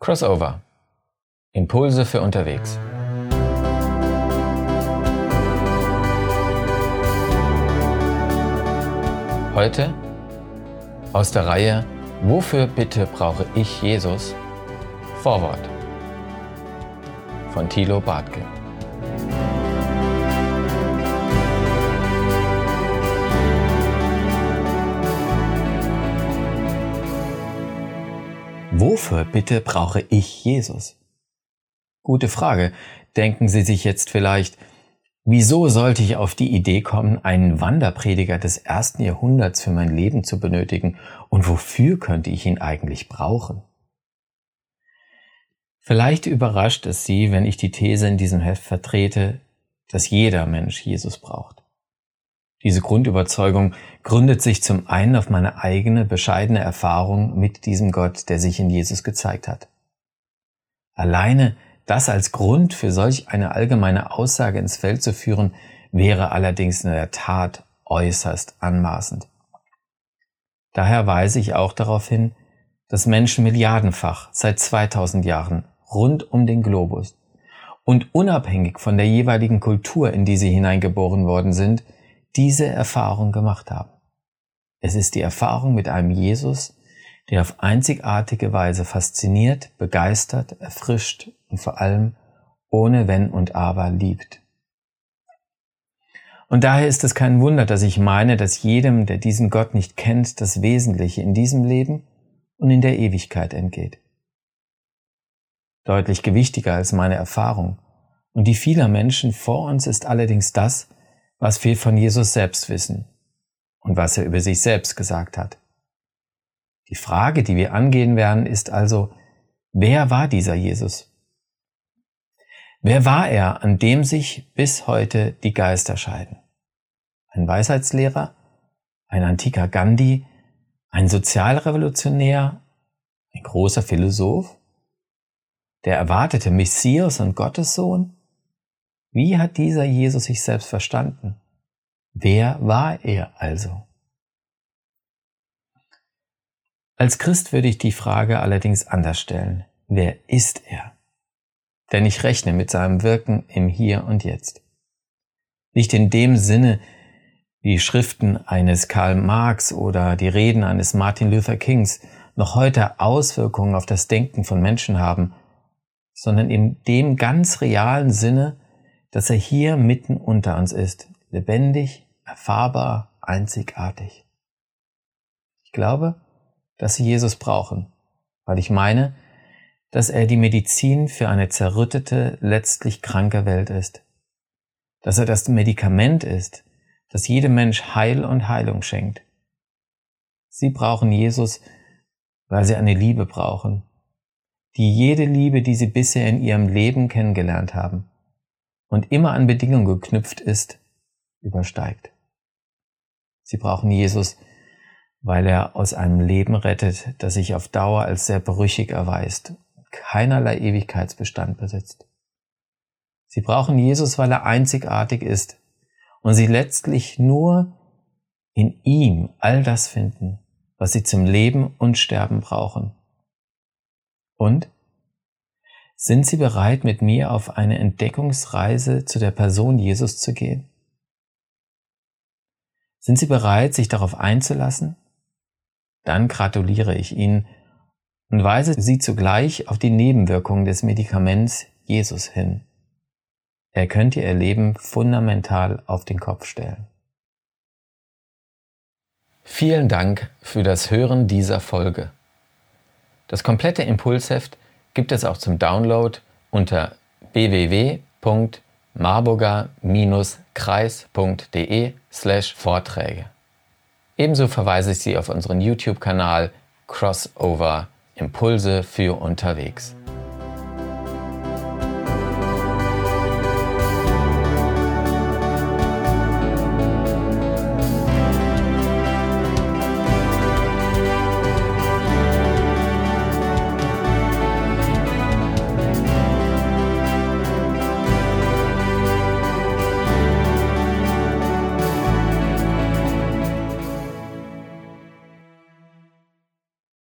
Crossover. Impulse für unterwegs. Heute aus der Reihe Wofür bitte brauche ich Jesus? Vorwort von Thilo Bartke. Wofür bitte brauche ich Jesus? Gute Frage. Denken Sie sich jetzt vielleicht, wieso sollte ich auf die Idee kommen, einen Wanderprediger des ersten Jahrhunderts für mein Leben zu benötigen und wofür könnte ich ihn eigentlich brauchen? Vielleicht überrascht es Sie, wenn ich die These in diesem Heft vertrete, dass jeder Mensch Jesus braucht. Diese Grundüberzeugung gründet sich zum einen auf meine eigene bescheidene Erfahrung mit diesem Gott, der sich in Jesus gezeigt hat. Alleine das als Grund für solch eine allgemeine Aussage ins Feld zu führen, wäre allerdings in der Tat äußerst anmaßend. Daher weise ich auch darauf hin, dass Menschen milliardenfach seit 2000 Jahren rund um den Globus und unabhängig von der jeweiligen Kultur, in die sie hineingeboren worden sind, diese Erfahrung gemacht haben. Es ist die Erfahrung mit einem Jesus, der auf einzigartige Weise fasziniert, begeistert, erfrischt und vor allem ohne Wenn und Aber liebt. Und daher ist es kein Wunder, dass ich meine, dass jedem, der diesen Gott nicht kennt, das Wesentliche in diesem Leben und in der Ewigkeit entgeht. Deutlich gewichtiger als meine Erfahrung und die vieler Menschen vor uns ist allerdings das, was wir von Jesus selbst wissen und was er über sich selbst gesagt hat. Die Frage, die wir angehen werden, ist also, wer war dieser Jesus? Wer war er, an dem sich bis heute die Geister scheiden? Ein Weisheitslehrer? Ein antiker Gandhi? Ein Sozialrevolutionär? Ein großer Philosoph? Der erwartete Messias und Gottessohn? Wie hat dieser Jesus sich selbst verstanden? Wer war er also? Als Christ würde ich die Frage allerdings anders stellen. Wer ist er? Denn ich rechne mit seinem Wirken im Hier und Jetzt. Nicht in dem Sinne, wie Schriften eines Karl Marx oder die Reden eines Martin Luther Kings noch heute Auswirkungen auf das Denken von Menschen haben, sondern in dem ganz realen Sinne, dass er hier mitten unter uns ist, lebendig, erfahrbar, einzigartig. Ich glaube, dass sie Jesus brauchen, weil ich meine, dass er die Medizin für eine zerrüttete, letztlich kranke Welt ist. Dass er das Medikament ist, das jedem Mensch Heil und Heilung schenkt. Sie brauchen Jesus, weil sie eine Liebe brauchen, die jede Liebe, die sie bisher in ihrem Leben kennengelernt haben, und immer an Bedingungen geknüpft ist, übersteigt. Sie brauchen Jesus, weil er aus einem Leben rettet, das sich auf Dauer als sehr brüchig erweist, keinerlei Ewigkeitsbestand besitzt. Sie brauchen Jesus, weil er einzigartig ist und sie letztlich nur in ihm all das finden, was sie zum Leben und Sterben brauchen. Und sind Sie bereit, mit mir auf eine Entdeckungsreise zu der Person Jesus zu gehen? Sind Sie bereit, sich darauf einzulassen? Dann gratuliere ich Ihnen und weise Sie zugleich auf die Nebenwirkungen des Medikaments Jesus hin. Er könnte Ihr Leben fundamental auf den Kopf stellen. Vielen Dank für das Hören dieser Folge. Das komplette Impulsheft gibt es auch zum Download unter www.marburger-kreis.de slash Vorträge. Ebenso verweise ich Sie auf unseren YouTube-Kanal Crossover Impulse für unterwegs.